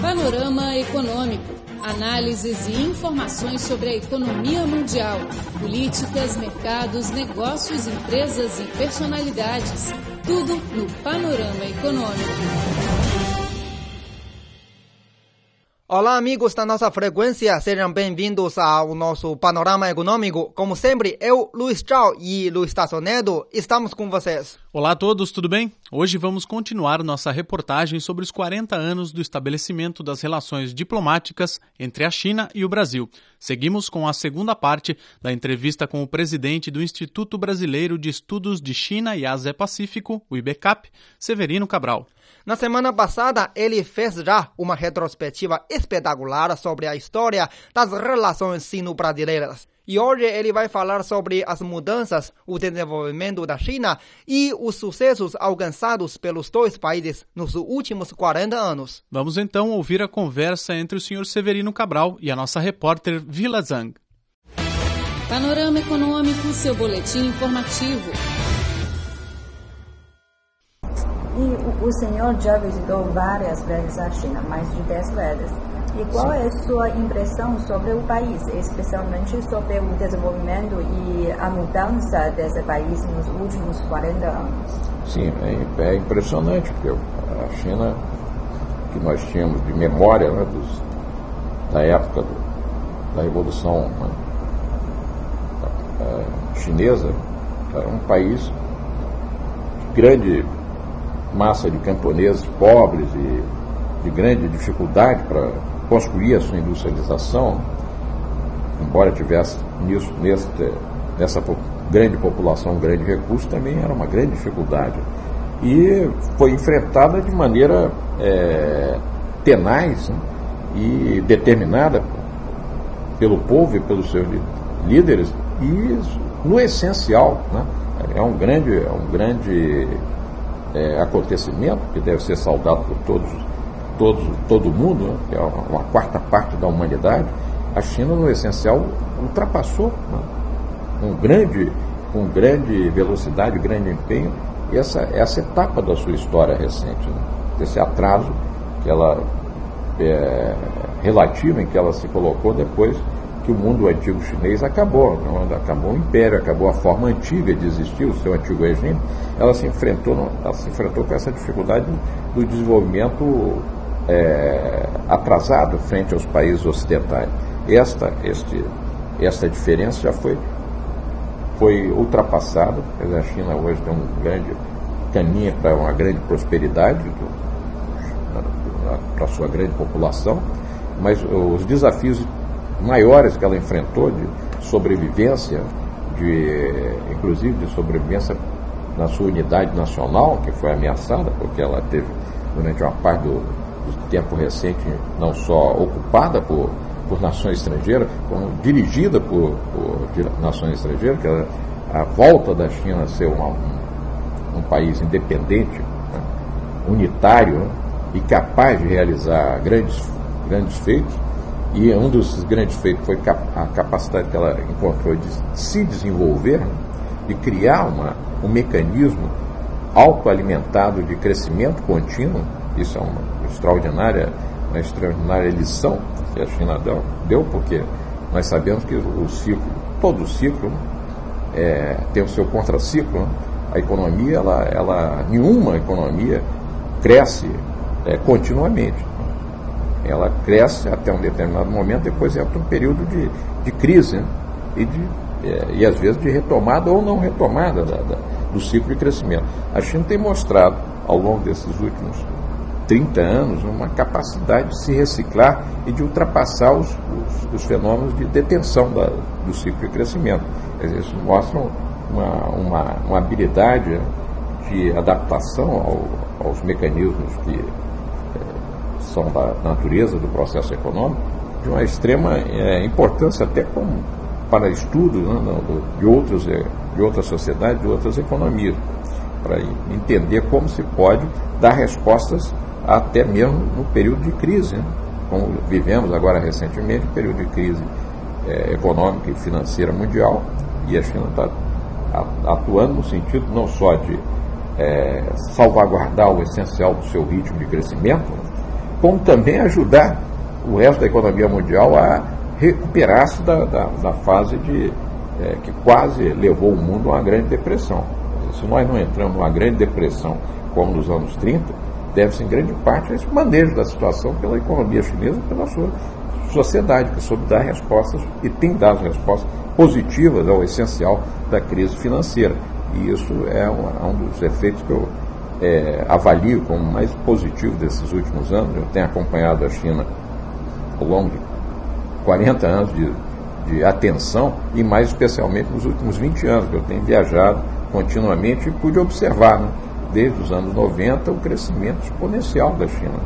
Panorama Econômico. Análises e informações sobre a economia mundial, políticas, mercados, negócios, empresas e personalidades. Tudo no Panorama Econômico. Olá, amigos da nossa frequência, sejam bem-vindos ao nosso Panorama Econômico. Como sempre, eu, Luiz Zhao e Luiz Tassonedo, estamos com vocês. Olá a todos, tudo bem? Hoje vamos continuar nossa reportagem sobre os 40 anos do estabelecimento das relações diplomáticas entre a China e o Brasil. Seguimos com a segunda parte da entrevista com o presidente do Instituto Brasileiro de Estudos de China e Ásia-Pacífico, o IBECAP, Severino Cabral. Na semana passada, ele fez já uma retrospectiva espetacular sobre a história das relações sino-brasileiras. E hoje ele vai falar sobre as mudanças, o desenvolvimento da China e os sucessos alcançados pelos dois países nos últimos 40 anos. Vamos então ouvir a conversa entre o senhor Severino Cabral e a nossa repórter Vila Zhang. Panorama Econômico, seu boletim informativo. E o, o senhor já visitou várias vezes a China, mais de 10 vezes. E qual é a sua impressão sobre o país, especialmente sobre o desenvolvimento e a mudança desse país nos últimos 40 anos? Sim, é, é impressionante, porque a China, que nós tínhamos de memória né, dos, da época do, da Revolução né, Chinesa, era um país de grande massa de camponeses pobres e de grande dificuldade para construir a sua industrialização, embora tivesse nisso, nessa grande população, grande recurso, também era uma grande dificuldade. E foi enfrentada de maneira é, tenaz né, e determinada pelo povo e pelos seus líderes, e no essencial, né, é um grande, é um grande é, acontecimento que deve ser saudado por todos, todos todo mundo, né, que é uma, quarta parte da humanidade, a China, no essencial, ultrapassou né, com, grande, com grande velocidade, grande empenho, essa, essa etapa da sua história recente, né, esse atraso que ela é, relativo em que ela se colocou depois que o mundo antigo chinês acabou, não, acabou o império, acabou a forma antiga de existir, o seu antigo regime, ela se enfrentou, ela se enfrentou com essa dificuldade do desenvolvimento é, atrasado frente aos países ocidentais. Esta, este, esta diferença já foi, foi ultrapassada, a China hoje tem um grande caminho para uma grande prosperidade para a sua grande população, mas os desafios maiores que ela enfrentou de sobrevivência, de, inclusive de sobrevivência na sua unidade nacional, que foi ameaçada, porque ela teve, durante uma parte do, do tempo recente, não só ocupada por, por nações estrangeiras, como dirigida por, por nações estrangeiras, que era a volta da China a ser uma, um, um, país independente, né, unitário né, e capaz de realizar grandes, grandes feitos, e um dos grandes feitos foi a capacidade que ela encontrou de se desenvolver, de criar uma, um mecanismo autoalimentado de crescimento contínuo. Isso é uma extraordinária, uma extraordinária lição que a China deu, deu porque nós sabemos que o ciclo, todo ciclo, é, tem o seu contraciclo. Né? A economia, ela, ela, nenhuma economia cresce é, continuamente ela cresce até um determinado momento, depois entra um período de, de crise né? e, de, é, e às vezes de retomada ou não retomada da, da, do ciclo de crescimento. A China tem mostrado ao longo desses últimos 30 anos uma capacidade de se reciclar e de ultrapassar os, os, os fenômenos de detenção da, do ciclo de crescimento. Isso mostra uma, uma, uma habilidade de adaptação ao, aos mecanismos que são da natureza do processo econômico, de uma extrema é, importância até como para estudo né, de, outros, é, de outras sociedades, de outras economias, para entender como se pode dar respostas até mesmo no período de crise, né, como vivemos agora recentemente, um período de crise é, econômica e financeira mundial, e a China está atuando no sentido não só de é, salvaguardar o essencial do seu ritmo de crescimento, como também ajudar o resto da economia mundial a recuperar-se da, da, da, fase de, é, que quase levou o mundo a uma grande depressão. Se nós não entramos numa grande depressão como nos anos 30, deve-se em grande parte a esse manejo da situação pela economia chinesa, pela sua sociedade, que soube dar respostas e tem dado respostas positivas ao essencial da crise financeira. E isso é um, é um dos efeitos que eu é, avalio como mais positivo desses últimos anos. Eu tenho acompanhado a China ao longo de 40 anos de, de atenção e mais especialmente nos últimos 20 anos, que eu tenho viajado continuamente e pude observar, né, desde os anos 90, o crescimento exponencial da China.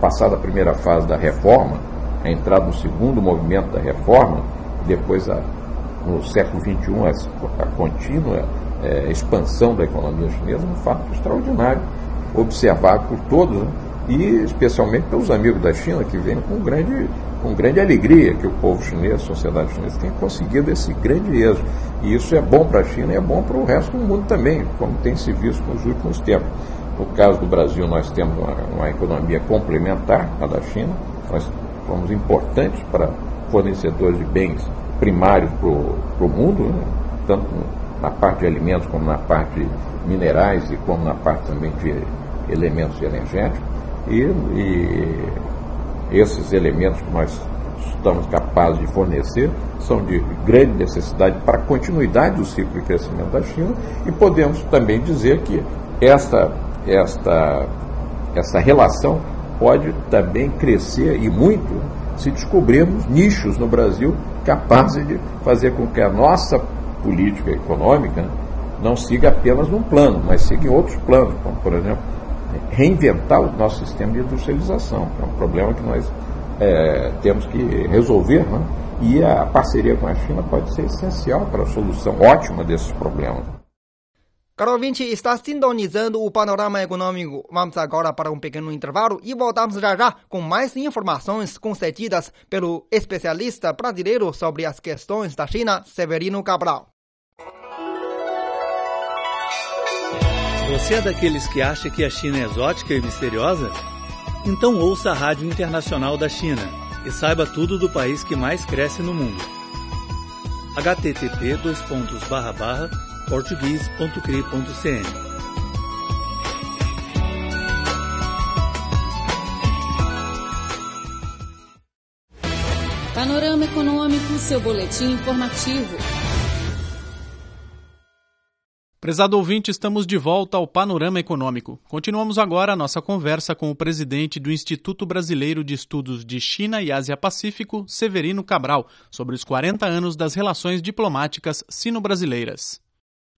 Passada a primeira fase da reforma, a entrada no segundo movimento da reforma, depois a, no século XXI a, a contínua é, expansão da economia chinesa, um fato extraordinário, observado por todos, né? e especialmente pelos amigos da China, que vêm com grande, com grande alegria que o povo chinês, a sociedade chinesa, tem conseguido esse grande êxito. E isso é bom para a China e é bom para o resto do mundo também, como tem se visto nos últimos tempos. No caso do Brasil, nós temos uma, uma economia complementar à da China, nós somos importantes para fornecedores de bens primários para o mundo, né? tanto na parte de alimentos como na parte de minerais e como na parte também de elementos energéticos. E, e esses elementos que nós estamos capazes de fornecer são de grande necessidade para a continuidade do ciclo de crescimento da China e podemos também dizer que esta, esta, essa relação pode também crescer e muito se descobrirmos nichos no Brasil capazes de fazer com que a nossa política econômica não siga apenas um plano, mas siga outros planos, como, por exemplo, reinventar o nosso sistema de industrialização, é um problema que nós é, temos que resolver, né? e a parceria com a China pode ser essencial para a solução ótima desses problemas. Caro ouvinte, está sintonizando o panorama econômico. Vamos agora para um pequeno intervalo e voltamos já já com mais informações concedidas pelo especialista brasileiro sobre as questões da China, Severino Cabral. Você é daqueles que acha que a China é exótica e misteriosa? Então ouça a Rádio Internacional da China e saiba tudo do país que mais cresce no mundo. http português.cri.cn Panorama Econômico, seu boletim informativo. Prezado ouvinte, estamos de volta ao Panorama Econômico. Continuamos agora a nossa conversa com o presidente do Instituto Brasileiro de Estudos de China e Ásia-Pacífico, Severino Cabral, sobre os 40 anos das relações diplomáticas sino-brasileiras.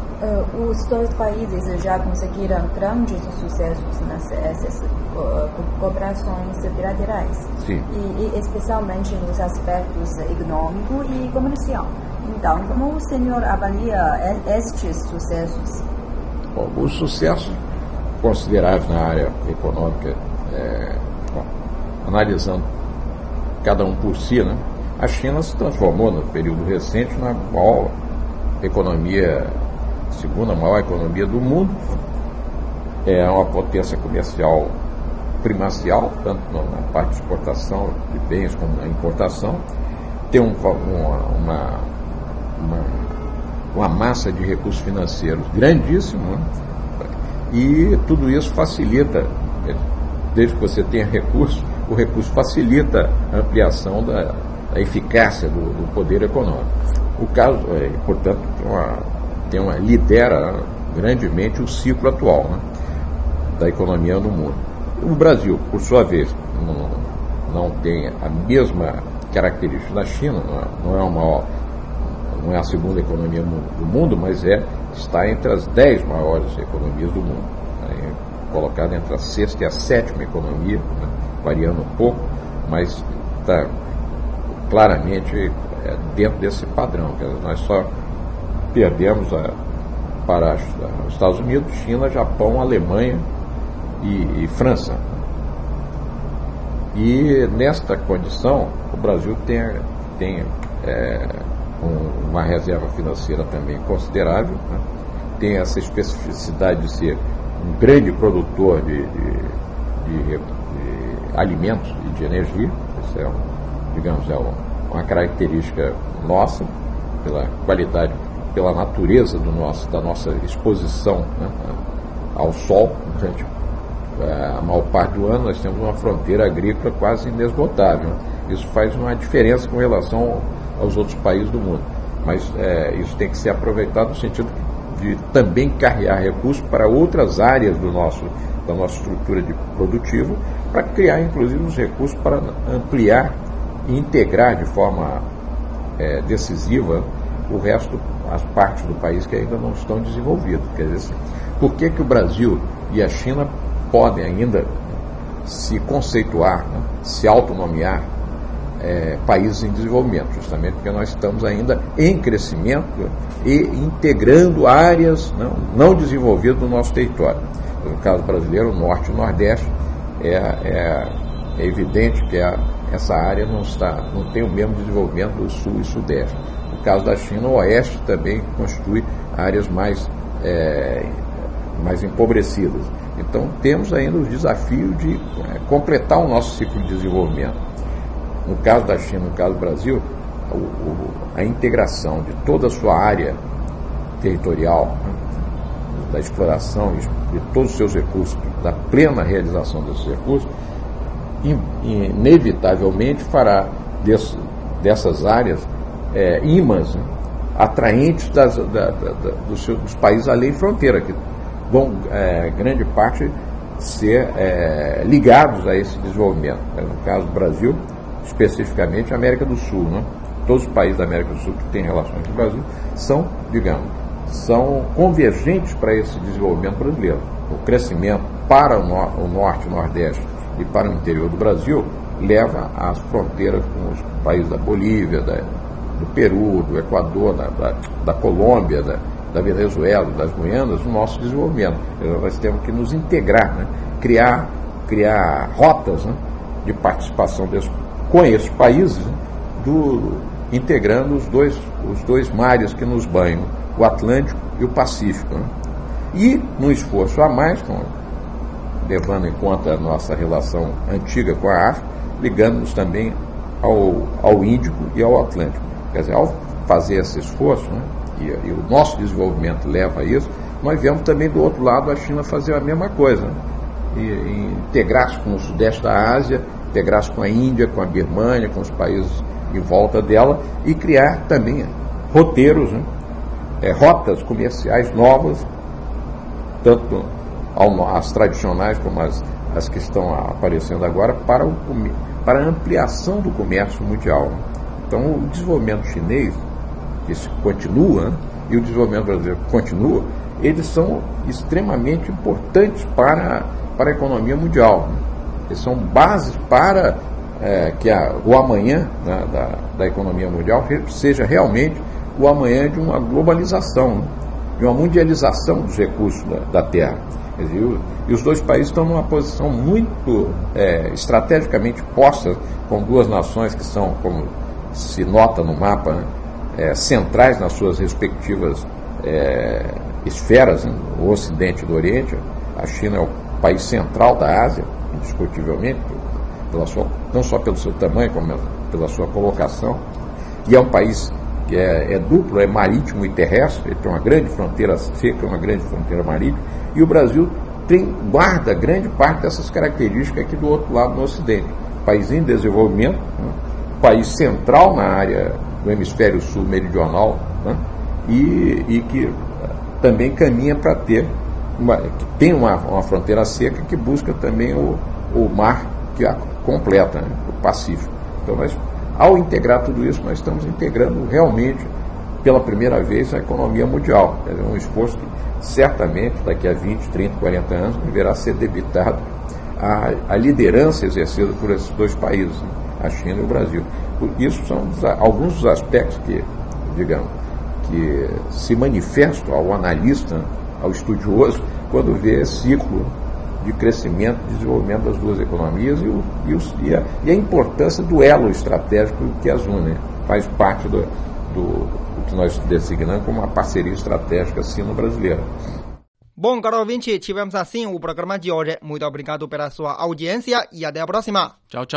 Uh, os dois países já conseguiram grandes sucessos nessas uh, cooperações bilaterais, Sim. E, e, especialmente nos aspectos econômico e comercial. Então, como o senhor avalia estes sucessos? Bom, os sucessos consideráveis na área econômica, é, bom, analisando cada um por si, né? a China se transformou no período recente na maior economia segunda maior economia do mundo, é uma potência comercial primacial, tanto na parte de exportação de bens como na importação, tem um, uma, uma, uma, uma, massa de recursos financeiros grandíssimo, né? e tudo isso facilita, é, desde que você tenha recursos, o recurso facilita a ampliação da, da eficácia do, do, poder econômico. O caso, é, portanto, uma, tem uma, lidera grandemente o ciclo atual né, da economia no mundo. O Brasil, por sua vez, não, não tem a mesma característica da China, não é, uma, não é a segunda economia do mundo, mas é, está entre as dez maiores economias do mundo, né, colocada entre a sexta e a sétima economia, né, variando um pouco, mas está claramente é, dentro desse padrão. que nós só perdemos a, para os Estados Unidos, China, Japão, Alemanha e, e França. E nesta condição, o Brasil tem, tem é, um, uma reserva financeira também considerável, né? tem essa especificidade de ser um grande produtor de, de, de, de alimentos e de energia. Isso é, digamos, é uma característica nossa, pela qualidade, pela natureza do nosso, da nossa exposição né, ao sol. Gente, é, a maior parte do ano nós temos uma fronteira agrícola quase inesgotável. Isso faz uma diferença com relação aos outros países do mundo. Mas é, isso tem que ser aproveitado no sentido de também carregar recursos para outras áreas do nosso, da nossa estrutura de produtivo, para criar inclusive os recursos para ampliar e integrar de forma é, decisiva o resto, as partes do país que ainda não estão desenvolvidas. Quer dizer, por que, que o Brasil e a China podem ainda se conceituar, né, se autonomear é, países em desenvolvimento, justamente porque nós estamos ainda em crescimento e integrando áreas não, não desenvolvidas do nosso território. No caso brasileiro, o norte e o nordeste, é, é, é evidente que a, essa área não, está, não tem o mesmo desenvolvimento do sul e sudeste. No caso da China, o oeste também constitui áreas mais, é, mais empobrecidas. Então, temos ainda o desafio de é, completar o nosso ciclo de desenvolvimento. No caso da China, no caso do Brasil, o, o, a integração de toda a sua área territorial, né, da exploração de todos os seus recursos, da plena realização desses recursos, inevitavelmente fará desse, dessas áreas é, imãs né, atraentes das, da, da, da, dos, seus, dos, países além fronteira, que vão, é, grande parte, ser é, ligados a esse desenvolvimento. É, no caso do Brasil, especificamente a América do Sul. Né? Todos os países da América do Sul que têm relações com o Brasil são, digamos, são convergentes para esse desenvolvimento brasileiro. O crescimento para o, o norte o nordeste e para o interior do Brasil leva às fronteiras com os países da Bolívia, da, do Peru, do Equador, da, da, da Colômbia, da, da, Venezuela, das Guianas, o nosso desenvolvimento. Nós temos que nos integrar, né? criar, criar rotas né? de participação desse, esses países, do, integrando os dois, os dois mares que nos banham, o Atlântico e o Pacífico. Né? E, num esforço a mais, com levando em conta a nossa relação antiga com a África, ligando-nos também ao, ao Índico e ao Atlântico. Quer dizer, ao fazer esse esforço, né, e, e, o nosso desenvolvimento leva a isso, nós vemos também do outro lado a China fazer a mesma coisa. Né, e, e integrar-se com o sudeste da Ásia, integrar-se com a Índia, com a Birmânia, com os países em volta dela e criar também roteiros, né, é, rotas comerciais novas, tanto as tradicionais como as, as que estão aparecendo agora, para, o, para a ampliação do comércio mundial. Então, o desenvolvimento chinês, que continua, e o desenvolvimento brasileiro continua, eles são extremamente importantes para, para a economia mundial. São bases para é, que a, o amanhã né, da, da economia mundial seja realmente o amanhã de uma globalização, de uma mundialização dos recursos da, da Terra. E os dois países estão numa posição muito é, estrategicamente posta com duas nações que são, como se nota no mapa, né, é, centrais nas suas respectivas é, esferas, né, o Ocidente e do Oriente. A China é o país central da Ásia, indiscutivelmente, pela sua, não só pelo seu tamanho, como pela sua colocação. E é um país que é, é, duplo, é marítimo e terrestre, ele tem uma grande fronteira seca, uma grande fronteira marítima, e o Brasil tem, guarda grande parte dessas características aqui do outro lado no Ocidente. País em desenvolvimento, né? país central na área do hemisfério sul meridional, né? e, e que eh, também caminha para ter, uma, que tem uma, uma fronteira seca que busca também o, o mar que a completa, né? o Pacífico. Então nós ao integrar tudo isso, nós estamos integrando realmente, pela primeira vez, a economia mundial. É um esforço que certamente, daqui a 20, 30, 40 anos, deverá ser debitado à, à liderança exercida por esses dois países, né? a China e o Brasil. Isso são alguns dos aspectos que, digamos, que se manifestam ao analista, ao estudioso, quando vê ciclo de crescimento e desenvolvimento das duas economias e, o, e, o, e, a, e, a, importância do elo estratégico que as une. Faz parte do, do, do que nós designamos como uma parceria estratégica sino-brasileira. Bom, caro ouvinte, tivemos assim o programa de hoje. Muito obrigado pela sua audiência e até a próxima. Tchau, tchau.